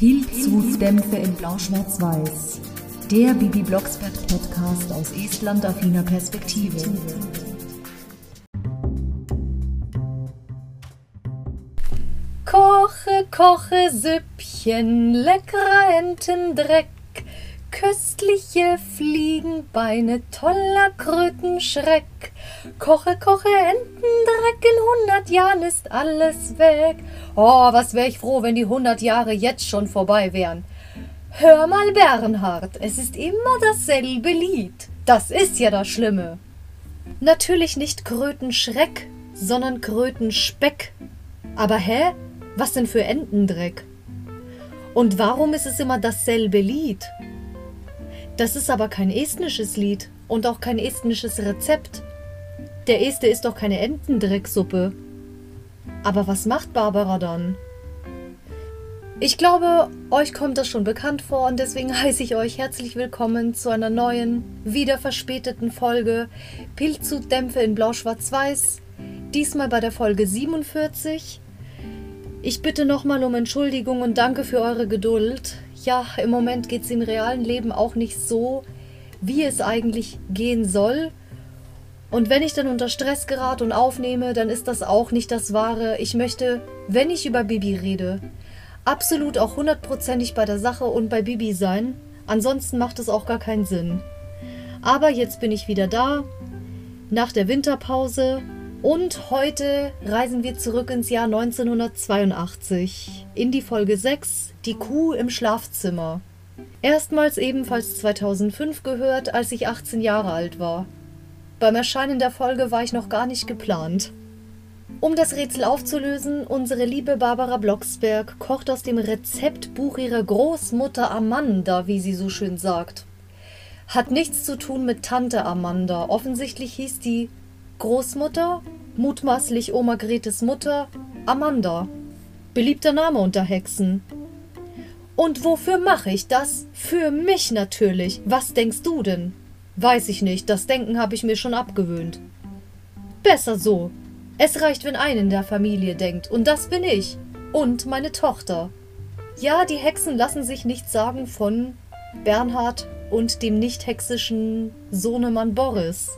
Pilzhutdämpfe in Blau-Schwarz-Weiß. Der Bibi Blocksberg Podcast aus Estland-affiner Perspektive. Koche, koche Süppchen, leckerer Entendreck, köstliche Fliegenbeine, toller Krötenschreck. Koche, koche Entendreck, in hundert Jahren ist alles weg. Oh, was wär ich froh, wenn die hundert Jahre jetzt schon vorbei wären. Hör mal, Bernhard, es ist immer dasselbe Lied. Das ist ja das Schlimme. Natürlich nicht Krötenschreck, sondern Krötenspeck. Aber hä? Was denn für Entendreck? Und warum ist es immer dasselbe Lied? Das ist aber kein estnisches Lied und auch kein estnisches Rezept. Der Este ist doch keine Entendrecksuppe. Aber was macht Barbara dann? Ich glaube, euch kommt das schon bekannt vor und deswegen heiße ich euch herzlich willkommen zu einer neuen, wieder verspäteten Folge Pilzhutdämpfe in Blau-Schwarz-Weiß. Diesmal bei der Folge 47. Ich bitte nochmal um Entschuldigung und danke für eure Geduld. Ja, im Moment geht es im realen Leben auch nicht so, wie es eigentlich gehen soll. Und wenn ich dann unter Stress gerate und aufnehme, dann ist das auch nicht das Wahre. Ich möchte, wenn ich über Bibi rede, absolut auch hundertprozentig bei der Sache und bei Bibi sein. Ansonsten macht es auch gar keinen Sinn. Aber jetzt bin ich wieder da, nach der Winterpause und heute reisen wir zurück ins Jahr 1982 in die Folge 6, die Kuh im Schlafzimmer. Erstmals ebenfalls 2005 gehört, als ich 18 Jahre alt war. Beim Erscheinen der Folge war ich noch gar nicht geplant. Um das Rätsel aufzulösen, unsere liebe Barbara Blocksberg kocht aus dem Rezeptbuch ihrer Großmutter Amanda, wie sie so schön sagt. Hat nichts zu tun mit Tante Amanda. Offensichtlich hieß die Großmutter, mutmaßlich Oma Gretes Mutter, Amanda. Beliebter Name unter Hexen. Und wofür mache ich das? Für mich natürlich. Was denkst du denn? Weiß ich nicht, das Denken habe ich mir schon abgewöhnt. Besser so. Es reicht, wenn ein in der Familie denkt, und das bin ich. Und meine Tochter. Ja, die Hexen lassen sich nichts sagen von Bernhard und dem nicht hexischen Sohnemann Boris.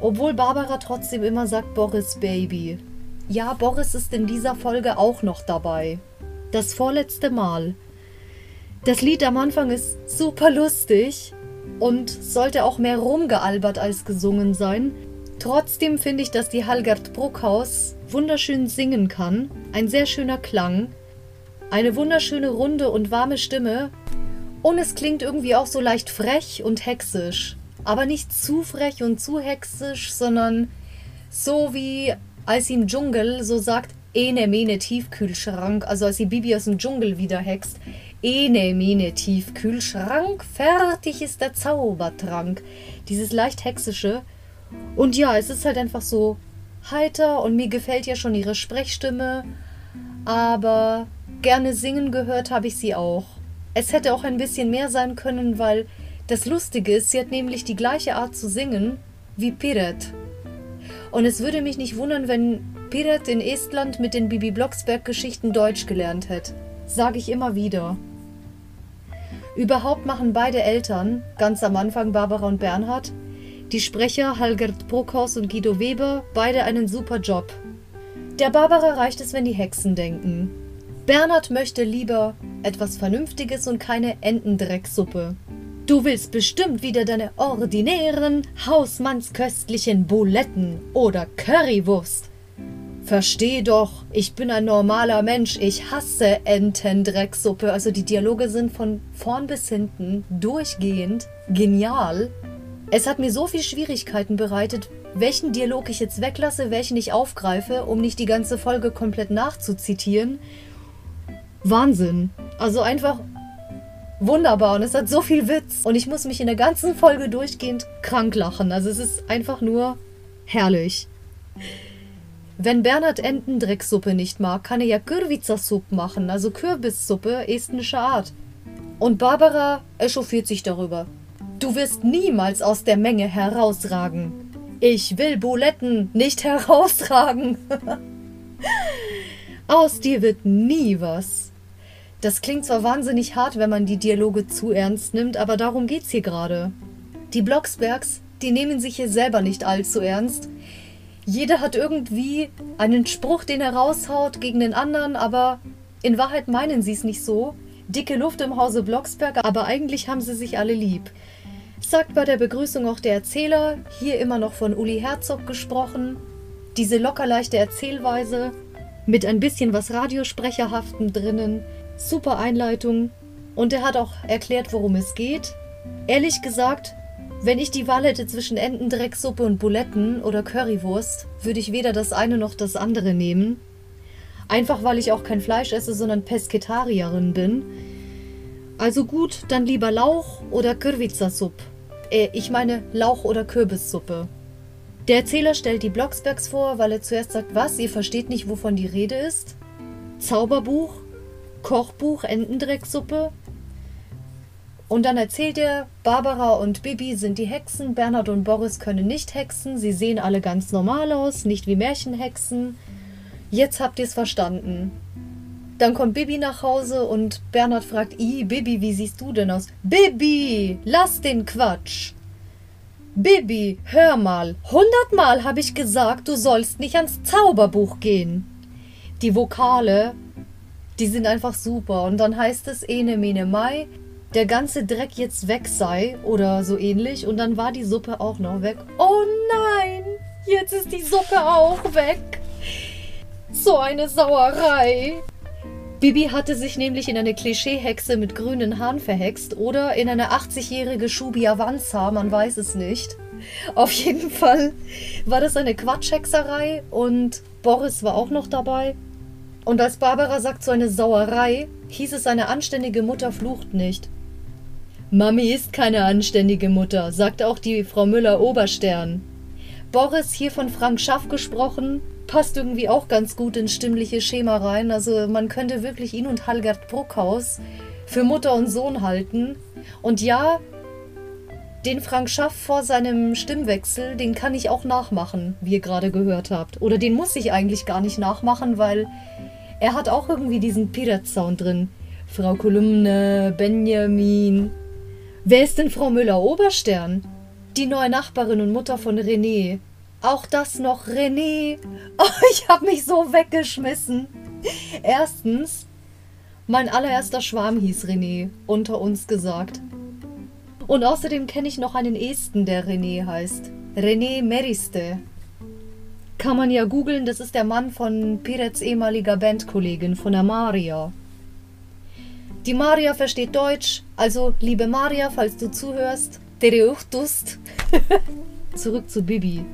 Obwohl Barbara trotzdem immer sagt Boris Baby. Ja, Boris ist in dieser Folge auch noch dabei. Das vorletzte Mal. Das Lied am Anfang ist super lustig und sollte auch mehr rumgealbert als gesungen sein. Trotzdem finde ich, dass die Halgard Bruckhaus wunderschön singen kann. Ein sehr schöner Klang. Eine wunderschöne runde und warme Stimme. Und es klingt irgendwie auch so leicht frech und hexisch aber nicht zu frech und zu hexisch, sondern so wie als sie im Dschungel so sagt, ene mene Tiefkühlschrank, also als sie Bibi aus dem Dschungel wieder hext, ene mene Tiefkühlschrank, fertig ist der Zaubertrank. Dieses leicht hexische. Und ja, es ist halt einfach so heiter und mir gefällt ja schon ihre Sprechstimme, aber gerne singen gehört habe ich sie auch. Es hätte auch ein bisschen mehr sein können, weil das Lustige ist, sie hat nämlich die gleiche Art zu singen wie Piret. Und es würde mich nicht wundern, wenn Piret in Estland mit den Bibi Blocksberg-Geschichten Deutsch gelernt hätte. Sage ich immer wieder. Überhaupt machen beide Eltern, ganz am Anfang Barbara und Bernhard, die Sprecher Halgert Bruckhaus und Guido Weber, beide einen super Job. Der Barbara reicht es, wenn die Hexen denken. Bernhard möchte lieber etwas Vernünftiges und keine Entendrecksuppe. Du willst bestimmt wieder deine ordinären, hausmannsköstlichen Buletten oder Currywurst. Versteh doch, ich bin ein normaler Mensch, ich hasse Entendrecksuppe. Also die Dialoge sind von vorn bis hinten durchgehend genial. Es hat mir so viel Schwierigkeiten bereitet, welchen Dialog ich jetzt weglasse, welchen ich aufgreife, um nicht die ganze Folge komplett nachzuzitieren. Wahnsinn. Also einfach wunderbar und es hat so viel Witz. Und ich muss mich in der ganzen Folge durchgehend krank lachen. Also es ist einfach nur herrlich. Wenn Bernhard Entendrecksuppe nicht mag, kann er ja Kürviza-Suppe machen, also Kürbissuppe estnischer Art. Und Barbara echauffiert sich darüber. Du wirst niemals aus der Menge herausragen. Ich will Buletten nicht herausragen. aus dir wird nie was. Das klingt zwar wahnsinnig hart, wenn man die Dialoge zu ernst nimmt, aber darum geht's hier gerade. Die Blocksbergs, die nehmen sich hier selber nicht allzu ernst. Jeder hat irgendwie einen Spruch, den er raushaut gegen den anderen, aber in Wahrheit meinen sie es nicht so. Dicke Luft im Hause Blocksberg, aber eigentlich haben sie sich alle lieb. Sagt bei der Begrüßung auch der Erzähler, hier immer noch von Uli Herzog gesprochen. Diese lockerleichte Erzählweise mit ein bisschen was Radiosprecherhaftem drinnen. Super Einleitung. Und er hat auch erklärt, worum es geht. Ehrlich gesagt, wenn ich die Wahl hätte zwischen Entendrecksuppe und Buletten oder Currywurst, würde ich weder das eine noch das andere nehmen. Einfach weil ich auch kein Fleisch esse, sondern Pesketarierin bin. Also gut, dann lieber Lauch oder Kürvizasup. Äh, ich meine Lauch- oder Kürbissuppe. Der Erzähler stellt die Blocksbergs vor, weil er zuerst sagt, was, ihr versteht nicht, wovon die Rede ist? Zauberbuch? Kochbuch, Entendrecksuppe? Und dann erzählt er, Barbara und Bibi sind die Hexen, Bernhard und Boris können nicht hexen, sie sehen alle ganz normal aus, nicht wie Märchenhexen. Jetzt habt ihr's verstanden. Dann kommt Bibi nach Hause und Bernhard fragt, I, Bibi, wie siehst du denn aus? Bibi, lass den Quatsch. Bibi, hör mal, hundertmal habe ich gesagt, du sollst nicht ans Zauberbuch gehen. Die Vokale, die sind einfach super. Und dann heißt es Ene Mene Mai, der ganze Dreck jetzt weg sei oder so ähnlich. Und dann war die Suppe auch noch weg. Oh nein, jetzt ist die Suppe auch weg. So eine Sauerei. Bibi hatte sich nämlich in eine Klischeehexe mit grünen Haaren verhext oder in eine 80-jährige Shubi Avanza, man weiß es nicht. Auf jeden Fall war das eine Quatschhexerei und Boris war auch noch dabei. Und als Barbara sagt so eine Sauerei, hieß es, eine anständige Mutter flucht nicht. Mami ist keine anständige Mutter, sagt auch die Frau Müller-Oberstern. Boris, hier von Frank Schaff gesprochen, passt irgendwie auch ganz gut ins stimmliche Schema rein. Also man könnte wirklich ihn und Halgard Bruckhaus für Mutter und Sohn halten. Und ja, den Frank Schaff vor seinem Stimmwechsel, den kann ich auch nachmachen, wie ihr gerade gehört habt. Oder den muss ich eigentlich gar nicht nachmachen, weil er hat auch irgendwie diesen Pirat-Sound drin. Frau Kolumne, Benjamin, Wer ist denn Frau Müller-Oberstern? Die neue Nachbarin und Mutter von René. Auch das noch René. Oh, ich hab mich so weggeschmissen. Erstens, mein allererster Schwarm hieß René, unter uns gesagt. Und außerdem kenne ich noch einen Esten, der René heißt. René Meriste. Kann man ja googeln, das ist der Mann von Pirets ehemaliger Bandkollegin von der Maria. Die Maria versteht Deutsch, also liebe Maria, falls du zuhörst, Tereutust. Zurück zu Bibi.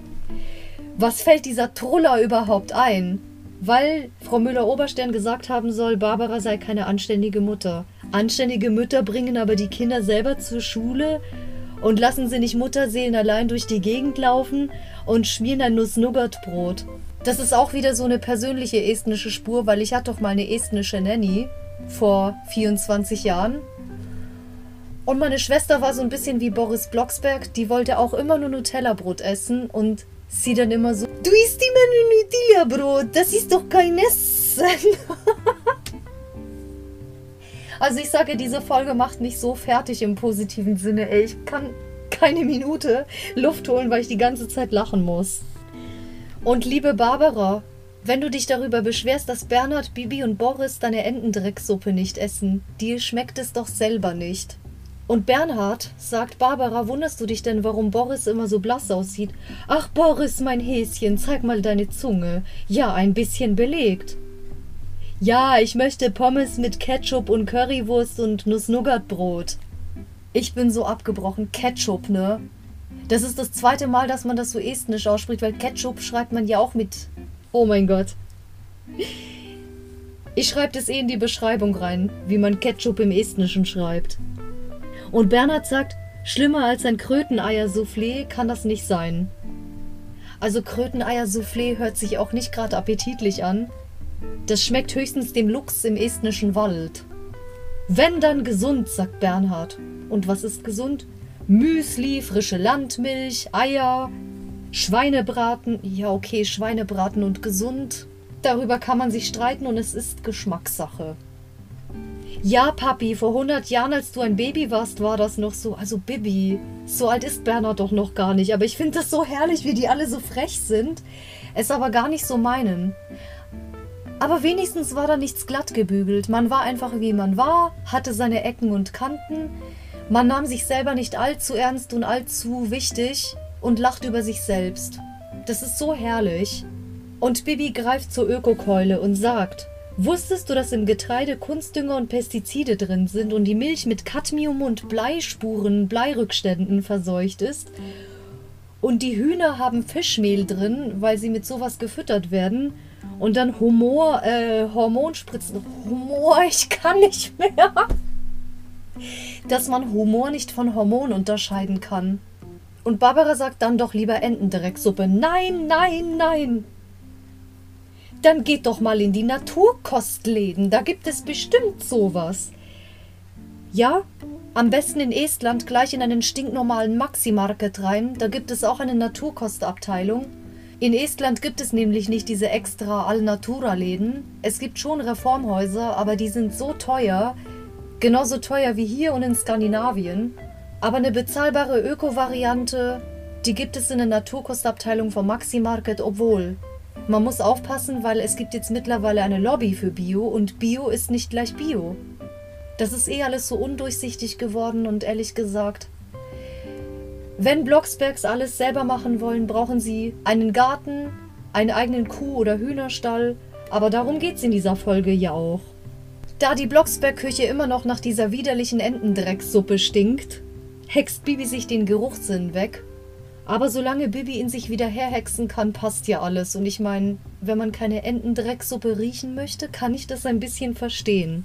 Was fällt dieser Troller überhaupt ein? Weil Frau Müller-Oberstern gesagt haben soll, Barbara sei keine anständige Mutter. Anständige Mütter bringen aber die Kinder selber zur Schule und lassen sie nicht Mutterseelen allein durch die Gegend laufen und schmieren ein Nuss-Nougat-Brot. Das ist auch wieder so eine persönliche estnische Spur, weil ich hatte doch mal eine estnische Nanny vor 24 Jahren. Und meine Schwester war so ein bisschen wie Boris Blocksberg, die wollte auch immer nur Nutella-Brot essen und sie dann immer so, du isst immer nur Nutella-Brot, das ist doch kein Essen. also ich sage, diese Folge macht mich so fertig im positiven Sinne, ey. Ich kann keine Minute Luft holen, weil ich die ganze Zeit lachen muss. Und liebe Barbara, wenn du dich darüber beschwerst, dass Bernhard, Bibi und Boris deine Entendrecksuppe nicht essen, dir schmeckt es doch selber nicht. Und Bernhard, sagt Barbara, wunderst du dich denn, warum Boris immer so blass aussieht? Ach, Boris, mein Häschen, zeig mal deine Zunge. Ja, ein bisschen belegt. Ja, ich möchte Pommes mit Ketchup und Currywurst und Nuss-Nougat-Brot. Ich bin so abgebrochen. Ketchup, ne? Das ist das zweite Mal, dass man das so estnisch ausspricht, weil Ketchup schreibt man ja auch mit Oh mein Gott. Ich schreibe das eh in die Beschreibung rein, wie man Ketchup im Estnischen schreibt. Und Bernhard sagt, schlimmer als ein Kröteneier-Soufflé kann das nicht sein. Also Kröteneier-Soufflé hört sich auch nicht gerade appetitlich an. Das schmeckt höchstens dem Luchs im estnischen Wald. Wenn dann gesund, sagt Bernhard. Und was ist gesund? Müsli, frische Landmilch, Eier, Schweinebraten, ja okay, Schweinebraten und gesund, darüber kann man sich streiten und es ist Geschmackssache. Ja, Papi, vor 100 Jahren, als du ein Baby warst, war das noch so. Also Bibi, so alt ist Bernhard doch noch gar nicht. Aber ich finde das so herrlich, wie die alle so frech sind, es aber gar nicht so meinen. Aber wenigstens war da nichts glatt gebügelt. Man war einfach wie man war, hatte seine Ecken und Kanten. Man nahm sich selber nicht allzu ernst und allzu wichtig und lacht über sich selbst. Das ist so herrlich. Und Bibi greift zur Ökokeule und sagt, Wusstest du, dass im Getreide Kunstdünger und Pestizide drin sind und die Milch mit Cadmium und Bleispuren, Bleirückständen verseucht ist? Und die Hühner haben Fischmehl drin, weil sie mit sowas gefüttert werden. Und dann Humor, äh, Hormonspritzen. Humor, ich kann nicht mehr. Dass man Humor nicht von Hormon unterscheiden kann. Und Barbara sagt dann doch lieber Entendrecksuppe. Nein, nein, nein. Dann geht doch mal in die Naturkostläden, da gibt es bestimmt sowas. Ja, am besten in Estland gleich in einen stinknormalen Maxi-Market rein, da gibt es auch eine Naturkostabteilung. In Estland gibt es nämlich nicht diese extra Alnatura-Läden. Es gibt schon Reformhäuser, aber die sind so teuer, genauso teuer wie hier und in Skandinavien. Aber eine bezahlbare Öko-Variante, die gibt es in der Naturkostabteilung vom Maxi Market, obwohl man muss aufpassen, weil es gibt jetzt mittlerweile eine Lobby für Bio und Bio ist nicht gleich Bio. Das ist eh alles so undurchsichtig geworden und ehrlich gesagt, wenn Blocksbergs alles selber machen wollen, brauchen sie einen Garten, einen eigenen Kuh- oder Hühnerstall, aber darum geht's in dieser Folge ja auch. Da die Blocksberg-Küche immer noch nach dieser widerlichen Entendrecksuppe stinkt, hext Bibi sich den Geruchssinn weg aber solange Bibi in sich wieder herhexen kann, passt ja alles. Und ich meine, wenn man keine Entendrecksuppe riechen möchte, kann ich das ein bisschen verstehen.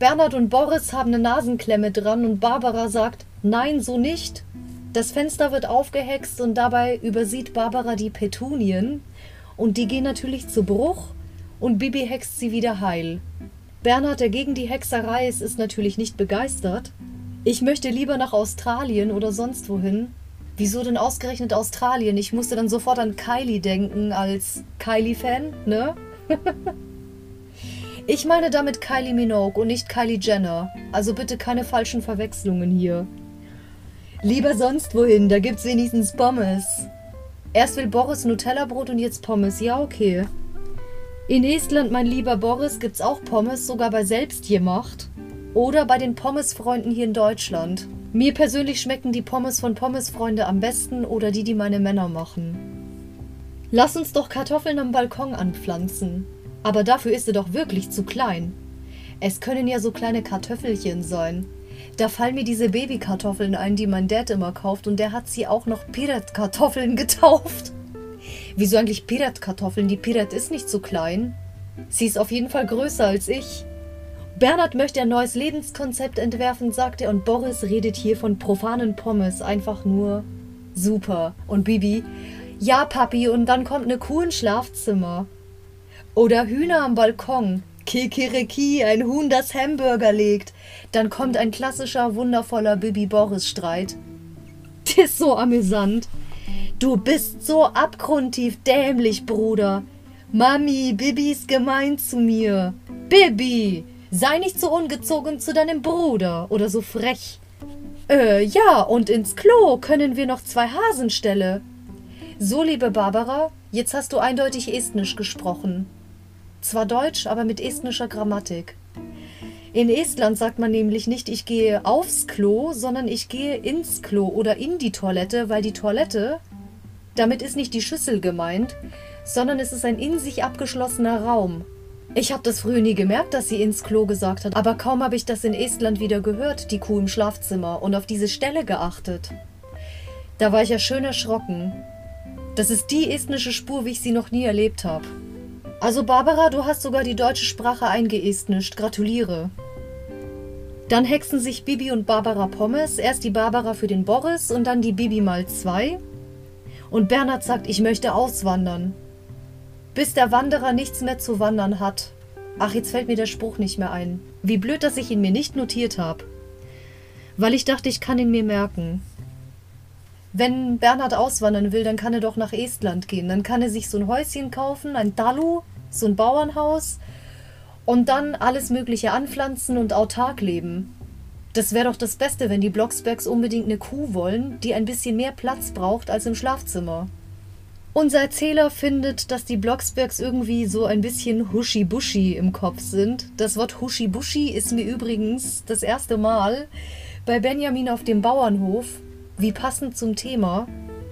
Bernhard und Boris haben eine Nasenklemme dran und Barbara sagt, nein, so nicht. Das Fenster wird aufgehext und dabei übersieht Barbara die Petunien und die gehen natürlich zu Bruch und Bibi hext sie wieder heil. Bernhard, der gegen die Hexerei ist, ist natürlich nicht begeistert. Ich möchte lieber nach Australien oder sonst wohin, Wieso denn ausgerechnet Australien? Ich musste dann sofort an Kylie denken als Kylie-Fan, ne? ich meine damit Kylie Minogue und nicht Kylie Jenner. Also bitte keine falschen Verwechslungen hier. Lieber sonst wohin, da gibt's wenigstens Pommes. Erst will Boris Nutella-Brot und jetzt Pommes. Ja, okay. In Estland, mein lieber Boris, gibt's auch Pommes, sogar bei Selbstgemacht. Oder bei den Pommesfreunden hier in Deutschland. Mir persönlich schmecken die Pommes von Pommesfreunde am besten oder die, die meine Männer machen. Lass uns doch Kartoffeln am Balkon anpflanzen. Aber dafür ist sie doch wirklich zu klein. Es können ja so kleine Kartoffelchen sein. Da fallen mir diese Babykartoffeln ein, die mein Dad immer kauft, und der hat sie auch noch Pirat-Kartoffeln getauft. Wieso eigentlich Pirat-Kartoffeln? Die Pirat ist nicht so klein. Sie ist auf jeden Fall größer als ich. Bernhard möchte ein neues Lebenskonzept entwerfen, sagt er, und Boris redet hier von profanen Pommes. Einfach nur super. Und Bibi, ja, Papi, und dann kommt eine Kuh ins Schlafzimmer. Oder Hühner am Balkon. Kikiriki, ein Huhn, das Hamburger legt. Dann kommt ein klassischer, wundervoller Bibi-Boris-Streit. Das ist so amüsant. Du bist so abgrundtief dämlich, Bruder. Mami, Bibi ist gemein zu mir. Bibi, Sei nicht so ungezogen zu deinem Bruder oder so frech. Äh, ja, und ins Klo können wir noch zwei Hasenställe. So, liebe Barbara, jetzt hast du eindeutig Estnisch gesprochen. Zwar Deutsch, aber mit estnischer Grammatik. In Estland sagt man nämlich nicht, ich gehe aufs Klo, sondern ich gehe ins Klo oder in die Toilette, weil die Toilette, damit ist nicht die Schüssel gemeint, sondern es ist ein in sich abgeschlossener Raum. Ich habe das früher nie gemerkt, dass sie ins Klo gesagt hat, aber kaum habe ich das in Estland wieder gehört, die Kuh im Schlafzimmer, und auf diese Stelle geachtet. Da war ich ja schön erschrocken. Das ist die estnische Spur, wie ich sie noch nie erlebt habe. Also Barbara, du hast sogar die deutsche Sprache eingeestnischt. Gratuliere. Dann hexen sich Bibi und Barbara Pommes. Erst die Barbara für den Boris und dann die Bibi mal zwei. Und Bernhard sagt, ich möchte auswandern bis der Wanderer nichts mehr zu wandern hat. Ach, jetzt fällt mir der Spruch nicht mehr ein. Wie blöd, dass ich ihn mir nicht notiert habe. Weil ich dachte, ich kann ihn mir merken. Wenn Bernhard auswandern will, dann kann er doch nach Estland gehen. Dann kann er sich so ein Häuschen kaufen, ein Dalu, so ein Bauernhaus. Und dann alles Mögliche anpflanzen und autark leben. Das wäre doch das Beste, wenn die Blocksbergs unbedingt eine Kuh wollen, die ein bisschen mehr Platz braucht als im Schlafzimmer. Unser Erzähler findet, dass die Blocksbergs irgendwie so ein bisschen huschi-buschi im Kopf sind. Das Wort huschi-buschi ist mir übrigens das erste Mal bei Benjamin auf dem Bauernhof, wie passend zum Thema,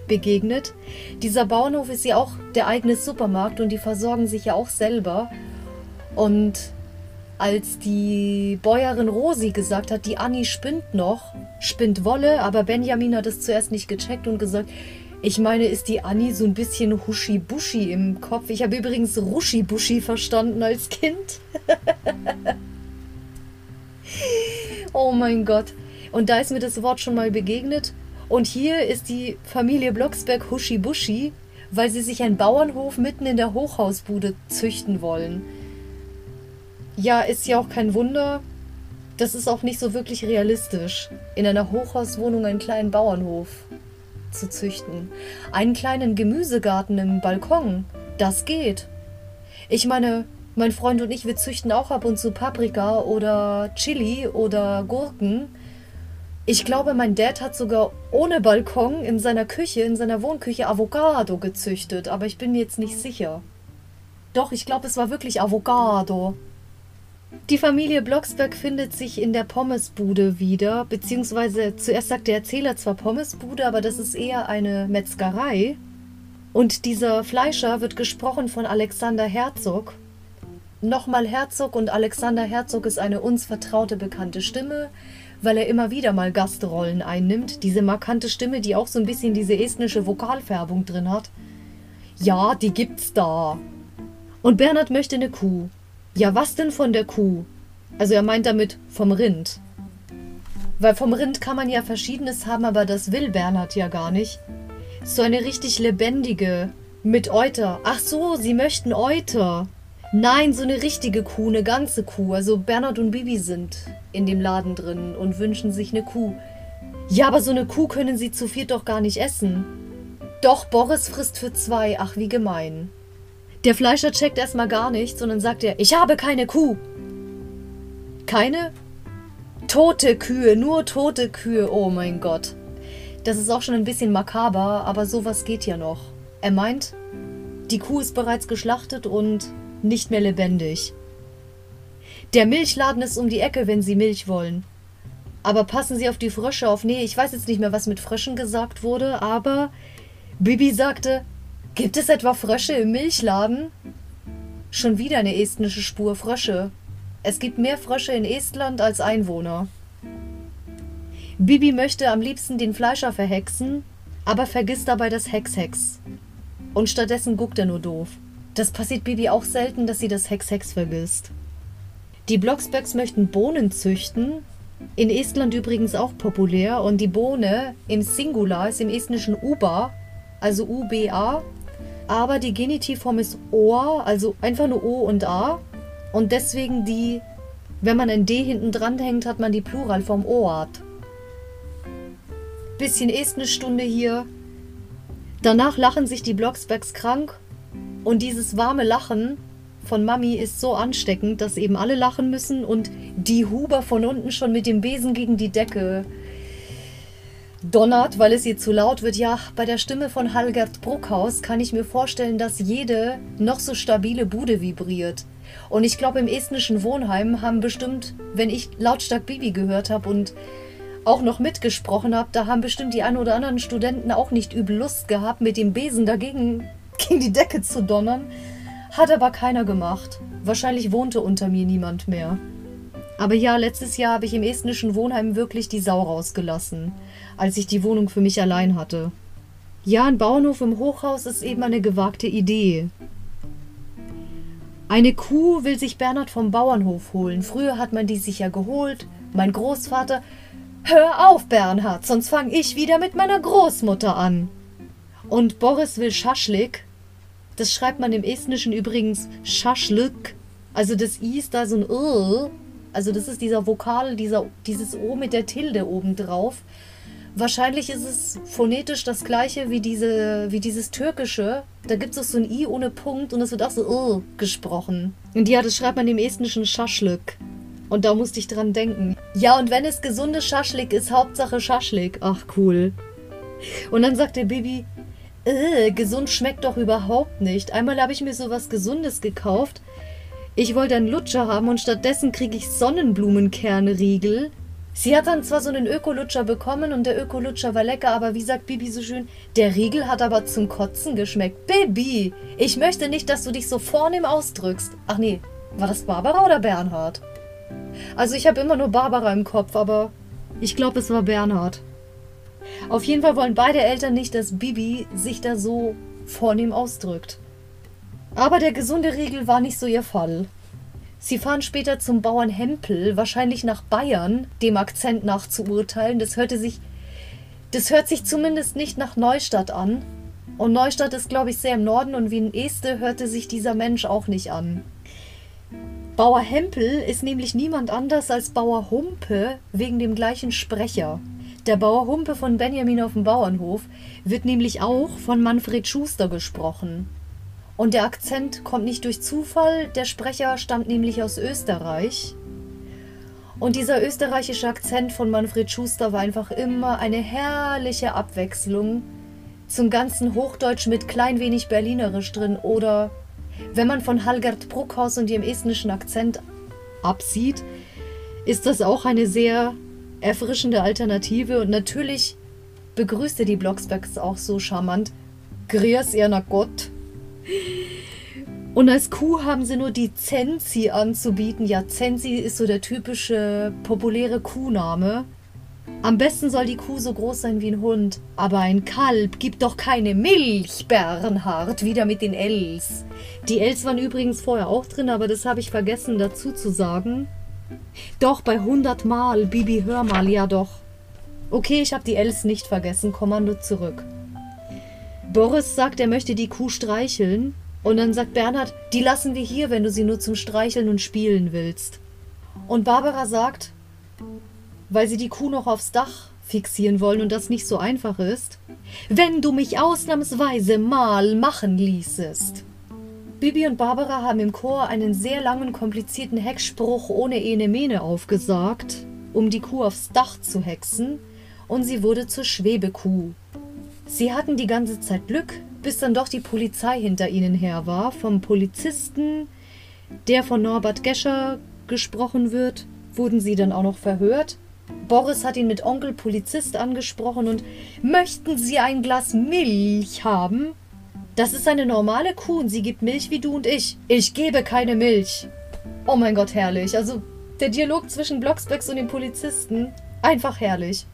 begegnet. Dieser Bauernhof ist ja auch der eigene Supermarkt und die versorgen sich ja auch selber. Und als die Bäuerin Rosi gesagt hat, die Anni spinnt noch, spinnt Wolle, aber Benjamin hat es zuerst nicht gecheckt und gesagt, ich meine, ist die Anni so ein bisschen Huschi-Buschi im Kopf? Ich habe übrigens Ruschi-Buschi verstanden als Kind. oh mein Gott. Und da ist mir das Wort schon mal begegnet. Und hier ist die Familie Blocksberg Huschi-Buschi, weil sie sich einen Bauernhof mitten in der Hochhausbude züchten wollen. Ja, ist ja auch kein Wunder. Das ist auch nicht so wirklich realistisch. In einer Hochhauswohnung einen kleinen Bauernhof zu züchten. Einen kleinen Gemüsegarten im Balkon, das geht. Ich meine, mein Freund und ich, wir züchten auch ab und zu Paprika oder Chili oder Gurken. Ich glaube, mein Dad hat sogar ohne Balkon in seiner Küche, in seiner Wohnküche Avocado gezüchtet, aber ich bin mir jetzt nicht sicher. Doch, ich glaube, es war wirklich Avocado. Die Familie Blocksberg findet sich in der Pommesbude wieder, beziehungsweise zuerst sagt der Erzähler zwar Pommesbude, aber das ist eher eine Metzgerei. Und dieser Fleischer wird gesprochen von Alexander Herzog. Nochmal Herzog und Alexander Herzog ist eine uns vertraute bekannte Stimme, weil er immer wieder mal Gastrollen einnimmt. Diese markante Stimme, die auch so ein bisschen diese estnische Vokalfärbung drin hat. Ja, die gibt's da. Und Bernhard möchte eine Kuh. Ja, was denn von der Kuh? Also er meint damit vom Rind. Weil vom Rind kann man ja verschiedenes haben, aber das will Bernhard ja gar nicht. So eine richtig lebendige, mit Euter. Ach so, sie möchten Euter. Nein, so eine richtige Kuh, eine ganze Kuh. Also Bernhard und Bibi sind in dem Laden drin und wünschen sich eine Kuh. Ja, aber so eine Kuh können sie zu viert doch gar nicht essen. Doch, Boris frisst für zwei. Ach, wie gemein. Der Fleischer checkt erstmal gar nichts, sondern sagt er, ich habe keine Kuh. Keine? Tote Kühe, nur tote Kühe, oh mein Gott. Das ist auch schon ein bisschen makaber, aber sowas geht ja noch. Er meint, die Kuh ist bereits geschlachtet und nicht mehr lebendig. Der Milchladen ist um die Ecke, wenn Sie Milch wollen. Aber passen Sie auf die Frösche auf. Nee, ich weiß jetzt nicht mehr, was mit Fröschen gesagt wurde, aber Bibi sagte, Gibt es etwa Frösche im Milchladen? Schon wieder eine estnische Spur Frösche. Es gibt mehr Frösche in Estland als Einwohner. Bibi möchte am liebsten den Fleischer verhexen, aber vergisst dabei das Hex-Hex. Und stattdessen guckt er nur doof. Das passiert Bibi auch selten, dass sie das Hex-Hex vergisst. Die Blocksbergs möchten Bohnen züchten. In Estland übrigens auch populär. Und die Bohne im Singular ist im estnischen Uba, also UBA, aber die Genitivform ist Ohr, also einfach nur O und A. Und deswegen die, wenn man ein D hinten dran hängt, hat man die Pluralform Oat. Bisschen Estnisch-Stunde hier. Danach lachen sich die Blocksbergs krank. Und dieses warme Lachen von Mami ist so ansteckend, dass eben alle lachen müssen und die Huber von unten schon mit dem Besen gegen die Decke donnert, weil es ihr zu laut wird. Ja, bei der Stimme von Halgert Bruckhaus kann ich mir vorstellen, dass jede noch so stabile Bude vibriert. Und ich glaube, im estnischen Wohnheim haben bestimmt, wenn ich lautstark Bibi gehört habe und auch noch mitgesprochen habe, da haben bestimmt die ein oder anderen Studenten auch nicht übel Lust gehabt, mit dem Besen dagegen gegen die Decke zu donnern. Hat aber keiner gemacht. Wahrscheinlich wohnte unter mir niemand mehr. Aber ja, letztes Jahr habe ich im estnischen Wohnheim wirklich die Sau rausgelassen als ich die Wohnung für mich allein hatte. Ja, ein Bauernhof im Hochhaus ist eben eine gewagte Idee. Eine Kuh will sich Bernhard vom Bauernhof holen. Früher hat man die sich ja geholt. Mein Großvater. Hör auf, Bernhard, sonst fange ich wieder mit meiner Großmutter an. Und Boris will Schaschlik. Das schreibt man im Estnischen übrigens Schaschlik. Also das I ist da so ein R. Also das ist dieser Vokal, dieser, dieses O mit der Tilde oben drauf. Wahrscheinlich ist es phonetisch das gleiche wie, diese, wie dieses Türkische. Da gibt es so ein I ohne Punkt und es wird auch so uh, gesprochen. Und ja, das schreibt man im estnischen Schaschlik. Und da musste ich dran denken. Ja, und wenn es gesunde Schaschlik ist, Hauptsache Schaschlik. Ach, cool. Und dann sagt der Baby, äh, gesund schmeckt doch überhaupt nicht. Einmal habe ich mir sowas Gesundes gekauft. Ich wollte einen Lutscher haben und stattdessen kriege ich Sonnenblumenkernriegel. Sie hat dann zwar so einen Ökolutscher bekommen und der Ökolutscher war lecker, aber wie sagt Bibi so schön, der Riegel hat aber zum Kotzen geschmeckt. Bibi, ich möchte nicht, dass du dich so vornehm ausdrückst. Ach nee, war das Barbara oder Bernhard? Also ich habe immer nur Barbara im Kopf, aber ich glaube, es war Bernhard. Auf jeden Fall wollen beide Eltern nicht, dass Bibi sich da so vornehm ausdrückt. Aber der gesunde Riegel war nicht so ihr Fall. Sie fahren später zum Bauern Hempel, wahrscheinlich nach Bayern, dem Akzent nach zu urteilen. Das hörte sich, das hört sich zumindest nicht nach Neustadt an. Und Neustadt ist, glaube ich, sehr im Norden und wie in Este hörte sich dieser Mensch auch nicht an. Bauer Hempel ist nämlich niemand anders als Bauer Humpe wegen dem gleichen Sprecher. Der Bauer Humpe von Benjamin auf dem Bauernhof wird nämlich auch von Manfred Schuster gesprochen. Und der Akzent kommt nicht durch Zufall, der Sprecher stammt nämlich aus Österreich. Und dieser österreichische Akzent von Manfred Schuster war einfach immer eine herrliche Abwechslung zum ganzen Hochdeutsch mit klein wenig Berlinerisch drin oder wenn man von Halgard Bruckhaus und ihrem estnischen Akzent absieht, ist das auch eine sehr erfrischende Alternative und natürlich begrüßte die Blocksbergs auch so charmant. Grüß ihr Gott. Und als Kuh haben sie nur die Zensi anzubieten. Ja, Zensi ist so der typische populäre Kuhname. Am besten soll die Kuh so groß sein wie ein Hund. Aber ein Kalb gibt doch keine Milch, Bernhard. Wieder mit den Els. Die Els waren übrigens vorher auch drin, aber das habe ich vergessen dazu zu sagen. Doch, bei 100 Mal. Bibi, hör mal, ja doch. Okay, ich habe die Els nicht vergessen. Kommando zurück. Boris sagt, er möchte die Kuh streicheln. Und dann sagt Bernhard, die lassen wir hier, wenn du sie nur zum Streicheln und Spielen willst. Und Barbara sagt, weil sie die Kuh noch aufs Dach fixieren wollen und das nicht so einfach ist, wenn du mich ausnahmsweise mal machen ließest. Bibi und Barbara haben im Chor einen sehr langen, komplizierten Heckspruch ohne Ene Mene aufgesagt, um die Kuh aufs Dach zu hexen, und sie wurde zur Schwebekuh. Sie hatten die ganze Zeit Glück, bis dann doch die Polizei hinter ihnen her war, vom Polizisten, der von Norbert Gescher gesprochen wird, wurden sie dann auch noch verhört. Boris hat ihn mit Onkel Polizist angesprochen und möchten Sie ein Glas Milch haben? Das ist eine normale Kuh und sie gibt Milch wie du und ich. Ich gebe keine Milch. Oh mein Gott, herrlich. Also der Dialog zwischen Blocksbergs und dem Polizisten, einfach herrlich.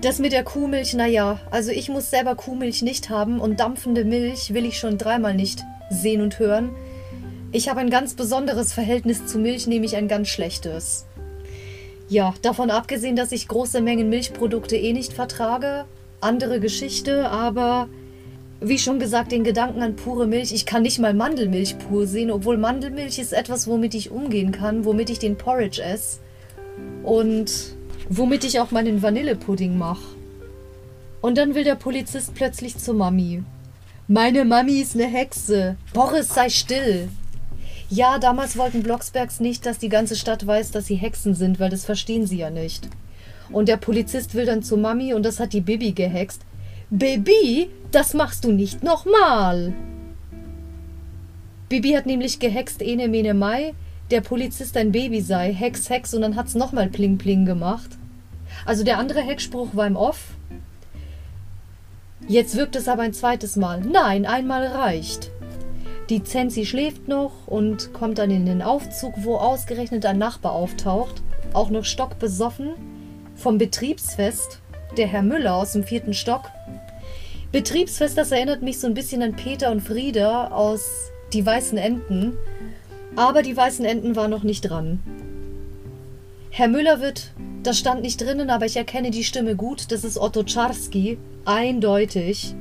Das mit der Kuhmilch, naja, also ich muss selber Kuhmilch nicht haben und dampfende Milch will ich schon dreimal nicht sehen und hören. Ich habe ein ganz besonderes Verhältnis zu Milch, nämlich ein ganz schlechtes. Ja, davon abgesehen, dass ich große Mengen Milchprodukte eh nicht vertrage, andere Geschichte, aber wie schon gesagt, den Gedanken an pure Milch, ich kann nicht mal Mandelmilch pur sehen, obwohl Mandelmilch ist etwas, womit ich umgehen kann, womit ich den Porridge esse. Und womit ich auch meinen Vanillepudding mache. Und dann will der Polizist plötzlich zur Mami. Meine Mami ist eine Hexe. Boris, sei still. Ja, damals wollten Blocksbergs nicht, dass die ganze Stadt weiß, dass sie Hexen sind, weil das verstehen sie ja nicht. Und der Polizist will dann zur Mami und das hat die Bibi gehext. Bibi, das machst du nicht nochmal. Bibi hat nämlich gehext Ene Mene Mai, der Polizist ein Baby sei, Hex, Hex, und dann hat's nochmal Pling Pling gemacht. Also der andere Heckspruch war im Off. Jetzt wirkt es aber ein zweites Mal. Nein, einmal reicht. Die Zenzi schläft noch und kommt dann in den Aufzug, wo ausgerechnet ein Nachbar auftaucht, auch noch stockbesoffen, vom Betriebsfest, der Herr Müller aus dem vierten Stock. Betriebsfest, das erinnert mich so ein bisschen an Peter und Frieda aus Die Weißen Enten, aber die weißen Enten waren noch nicht dran. Herr Müller wird, das stand nicht drinnen, aber ich erkenne die Stimme gut, das ist Otto Czarski, eindeutig.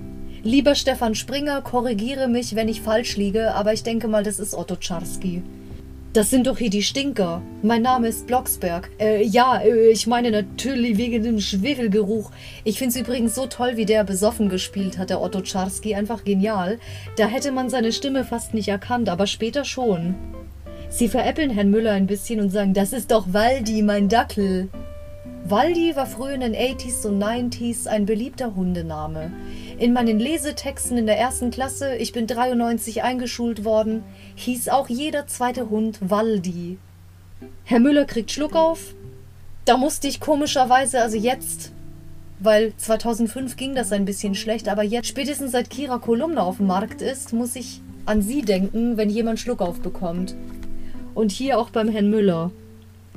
Lieber Stefan Springer, korrigiere mich, wenn ich falsch liege, aber ich denke mal, das ist Otto Czarski. Das sind doch hier die Stinker. Mein Name ist Blocksberg. Äh, ja, äh, ich meine natürlich wegen dem Schwefelgeruch. Ich finde es übrigens so toll, wie der besoffen gespielt hat, der Otto Czarski. Einfach genial. Da hätte man seine Stimme fast nicht erkannt, aber später schon. Sie veräppeln Herrn Müller ein bisschen und sagen, das ist doch Waldi, mein Dackel. Waldi war früher in den 80s und 90s ein beliebter Hundename. In meinen Lesetexten in der ersten Klasse, ich bin 93 eingeschult worden, hieß auch jeder zweite Hund Waldi. Herr Müller kriegt Schluck auf. Da musste ich komischerweise, also jetzt, weil 2005 ging das ein bisschen schlecht, aber jetzt, spätestens seit Kira Kolumna auf dem Markt ist, muss ich an sie denken, wenn jemand Schluck aufbekommt. Und hier auch beim Herrn Müller.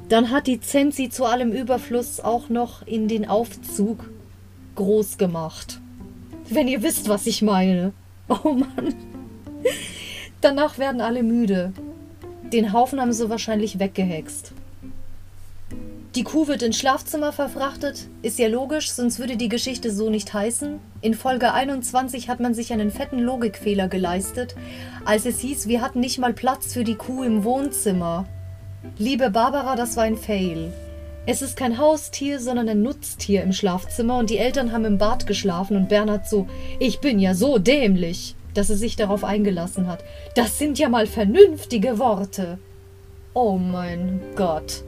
Dann hat die Zensi zu allem Überfluss auch noch in den Aufzug groß gemacht. Wenn ihr wisst, was ich meine. Oh Mann. Danach werden alle müde. Den Haufen haben sie wahrscheinlich weggehext. Die Kuh wird ins Schlafzimmer verfrachtet. Ist ja logisch, sonst würde die Geschichte so nicht heißen. In Folge 21 hat man sich einen fetten Logikfehler geleistet, als es hieß, wir hatten nicht mal Platz für die Kuh im Wohnzimmer. Liebe Barbara, das war ein Fail. Es ist kein Haustier, sondern ein Nutztier im Schlafzimmer und die Eltern haben im Bad geschlafen und Bernhard so, ich bin ja so dämlich, dass er sich darauf eingelassen hat. Das sind ja mal vernünftige Worte. Oh mein Gott.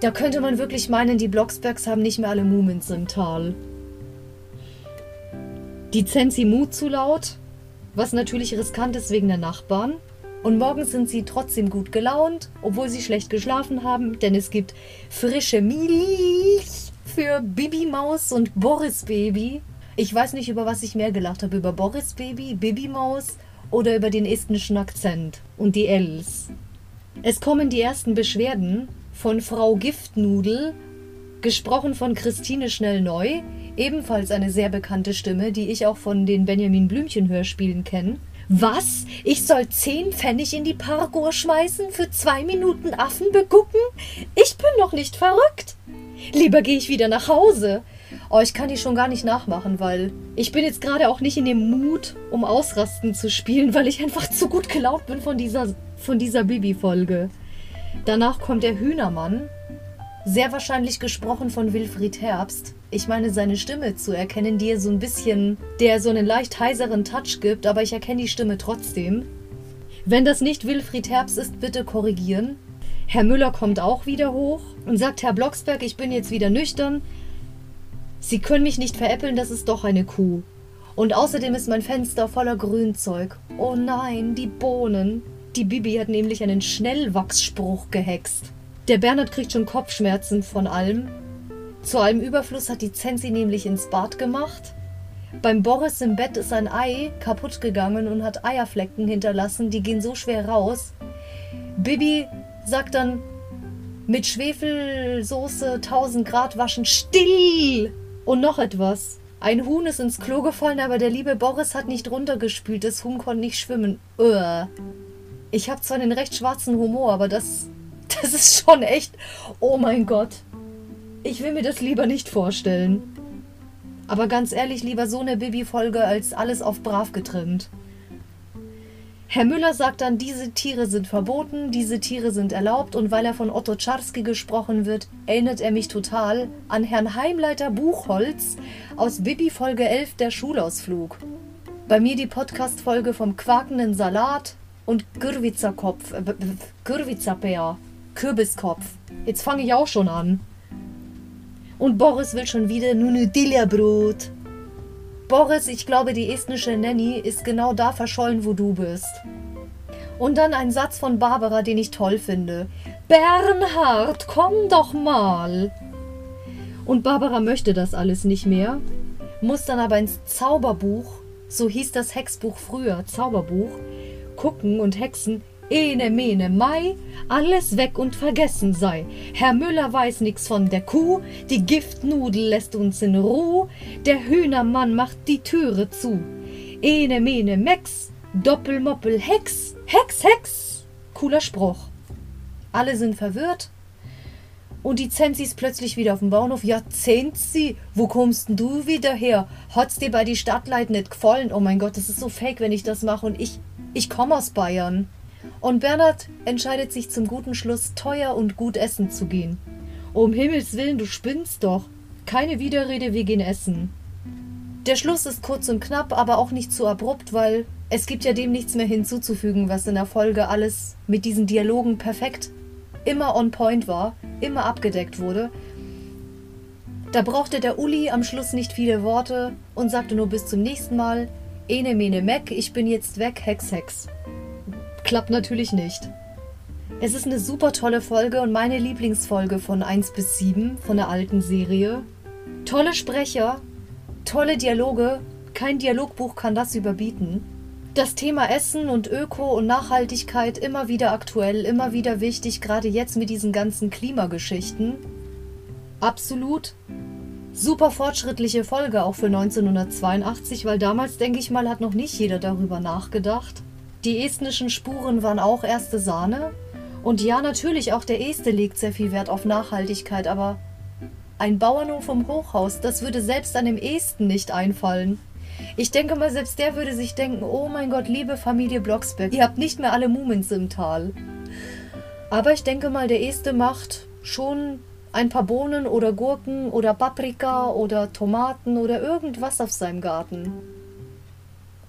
Da könnte man wirklich meinen, die Blocksbergs haben nicht mehr alle Mumins im Tal. Die Zensi Mut zu laut, was natürlich riskant ist wegen der Nachbarn. Und morgens sind sie trotzdem gut gelaunt, obwohl sie schlecht geschlafen haben, denn es gibt frische Milch für Bibi Maus und Boris Baby. Ich weiß nicht, über was ich mehr gelacht habe, über Boris Baby, Bibi Maus oder über den estnischen Akzent und die Ls. Es kommen die ersten Beschwerden von Frau Giftnudel, gesprochen von Christine Schnell-Neu, ebenfalls eine sehr bekannte Stimme, die ich auch von den Benjamin Blümchen Hörspielen kenne. Was? Ich soll zehn Pfennig in die Parkour schmeißen für zwei Minuten Affen begucken? Ich bin noch nicht verrückt. Lieber gehe ich wieder nach Hause. Oh, ich kann die schon gar nicht nachmachen, weil ich bin jetzt gerade auch nicht in dem Mut, um Ausrasten zu spielen, weil ich einfach zu gut gelaunt bin von dieser, von dieser Bibi-Folge. Danach kommt der Hühnermann, sehr wahrscheinlich gesprochen von Wilfried Herbst. Ich meine, seine Stimme zu erkennen, die er so ein bisschen, der so einen leicht heiseren Touch gibt, aber ich erkenne die Stimme trotzdem. Wenn das nicht Wilfried Herbst ist, bitte korrigieren. Herr Müller kommt auch wieder hoch und sagt, Herr Blocksberg, ich bin jetzt wieder nüchtern. Sie können mich nicht veräppeln, das ist doch eine Kuh. Und außerdem ist mein Fenster voller Grünzeug. Oh nein, die Bohnen. Die Bibi hat nämlich einen Schnellwachsspruch gehext. Der Bernhard kriegt schon Kopfschmerzen von allem. Zu allem Überfluss hat die Zensi nämlich ins Bad gemacht. Beim Boris im Bett ist ein Ei kaputt gegangen und hat Eierflecken hinterlassen, die gehen so schwer raus. Bibi sagt dann, mit Schwefelsoße 1000 Grad waschen, still! Und noch etwas. Ein Huhn ist ins Klo gefallen, aber der liebe Boris hat nicht runtergespült. Das Huhn konnte nicht schwimmen. Uah. Ich habe zwar einen recht schwarzen Humor, aber das das ist schon echt. Oh mein Gott. Ich will mir das lieber nicht vorstellen. Aber ganz ehrlich, lieber so eine Bibi-Folge als alles auf brav getrimmt. Herr Müller sagt dann, diese Tiere sind verboten, diese Tiere sind erlaubt und weil er von Otto Czarski gesprochen wird, erinnert er mich total an Herrn Heimleiter Buchholz aus Bibi Folge 11 der Schulausflug. Bei mir die Podcast-Folge vom quakenden Salat und Gürwitzer-Kopf, äh, Gürwitzer-Bär. Kürbiskopf. Jetzt fange ich auch schon an. Und Boris will schon wieder Nudilla-Brot. Boris, ich glaube, die estnische Nanny ist genau da verschollen, wo du bist. Und dann ein Satz von Barbara, den ich toll finde. Bernhard, komm doch mal. Und Barbara möchte das alles nicht mehr, muss dann aber ins Zauberbuch, so hieß das Hexbuch früher, Zauberbuch, gucken und hexen, Ene, mene, Mai, alles weg und vergessen sei. Herr Müller weiß nix von der Kuh, die Giftnudel lässt uns in Ruhe, der Hühnermann macht die Türe zu. Ene, mene, Mex, Doppelmoppel, Hex, Hex, Hex. Cooler Spruch. Alle sind verwirrt. Und die Zensi ist plötzlich wieder auf dem Bauernhof. Ja, Zensi, wo kommst denn du wieder her? Hat's dir bei die Stadtleit nicht gefallen? Oh mein Gott, das ist so fake, wenn ich das mache. Und ich, ich komme aus Bayern. Und Bernhard entscheidet sich zum guten Schluss, teuer und gut essen zu gehen. Um Himmels willen, du spinnst doch. Keine Widerrede, wir gehen essen. Der Schluss ist kurz und knapp, aber auch nicht zu abrupt, weil Es gibt ja dem nichts mehr hinzuzufügen, was in der Folge alles mit diesen Dialogen perfekt immer on point war, immer abgedeckt wurde. Da brauchte der Uli am Schluss nicht viele Worte und sagte nur bis zum nächsten Mal, Ene mene meck, ich bin jetzt weg, Hex Hex. Klappt natürlich nicht. Es ist eine super tolle Folge und meine Lieblingsfolge von 1 bis 7 von der alten Serie. Tolle Sprecher, tolle Dialoge, kein Dialogbuch kann das überbieten. Das Thema Essen und Öko und Nachhaltigkeit immer wieder aktuell, immer wieder wichtig, gerade jetzt mit diesen ganzen Klimageschichten. Absolut. Super fortschrittliche Folge auch für 1982, weil damals, denke ich mal, hat noch nicht jeder darüber nachgedacht. Die estnischen Spuren waren auch erste Sahne. Und ja, natürlich, auch der Este legt sehr viel Wert auf Nachhaltigkeit, aber ein Bauernhof vom Hochhaus, das würde selbst einem Esten nicht einfallen. Ich denke mal, selbst der würde sich denken, oh mein Gott, liebe Familie Blocksberg, ihr habt nicht mehr alle Mumens im Tal. Aber ich denke mal, der Este macht schon ein paar Bohnen oder Gurken oder Paprika oder Tomaten oder irgendwas auf seinem Garten.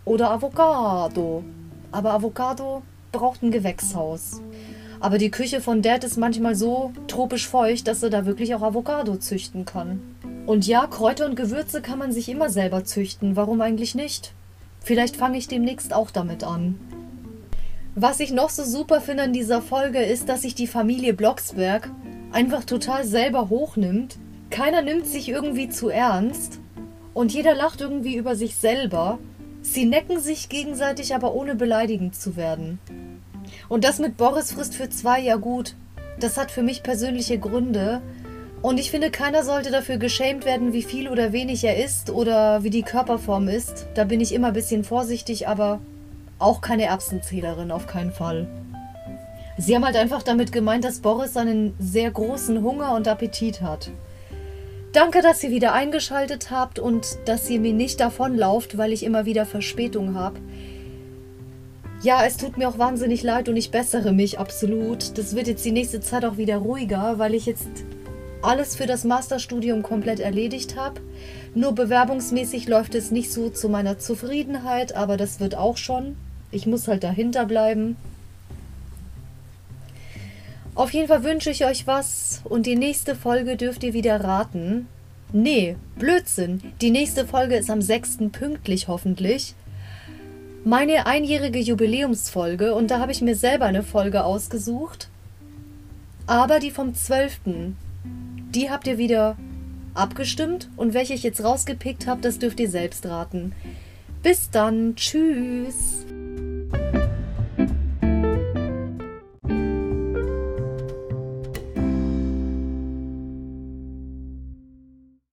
Oder Avocado. Aber Avocado braucht ein Gewächshaus. Aber die Küche von Dad ist manchmal so tropisch feucht, dass er da wirklich auch Avocado züchten kann. Und ja, Kräuter und Gewürze kann man sich immer selber züchten. Warum eigentlich nicht? Vielleicht fange ich demnächst auch damit an. Was ich noch so super finde an dieser Folge ist, dass sich die Familie Blocksberg einfach total selber hochnimmt. Keiner nimmt sich irgendwie zu ernst und jeder lacht irgendwie über sich selber. Sie necken sich gegenseitig, aber ohne beleidigend zu werden. Und das mit Boris frisst für zwei ja gut. Das hat für mich persönliche Gründe. Und ich finde, keiner sollte dafür geschämt werden, wie viel oder wenig er isst oder wie die Körperform ist. Da bin ich immer ein bisschen vorsichtig, aber auch keine Erbsenzählerin auf keinen Fall. Sie haben halt einfach damit gemeint, dass Boris einen sehr großen Hunger und Appetit hat. Danke, dass ihr wieder eingeschaltet habt und dass ihr mir nicht davonlauft, weil ich immer wieder Verspätung habe. Ja, es tut mir auch wahnsinnig leid und ich bessere mich absolut. Das wird jetzt die nächste Zeit auch wieder ruhiger, weil ich jetzt alles für das Masterstudium komplett erledigt habe. Nur bewerbungsmäßig läuft es nicht so zu meiner Zufriedenheit, aber das wird auch schon. Ich muss halt dahinter bleiben. Auf jeden Fall wünsche ich euch was und die nächste Folge dürft ihr wieder raten. Nee, Blödsinn. Die nächste Folge ist am 6. pünktlich hoffentlich. Meine einjährige Jubiläumsfolge und da habe ich mir selber eine Folge ausgesucht. Aber die vom 12. Die habt ihr wieder abgestimmt und welche ich jetzt rausgepickt habe, das dürft ihr selbst raten. Bis dann, tschüss.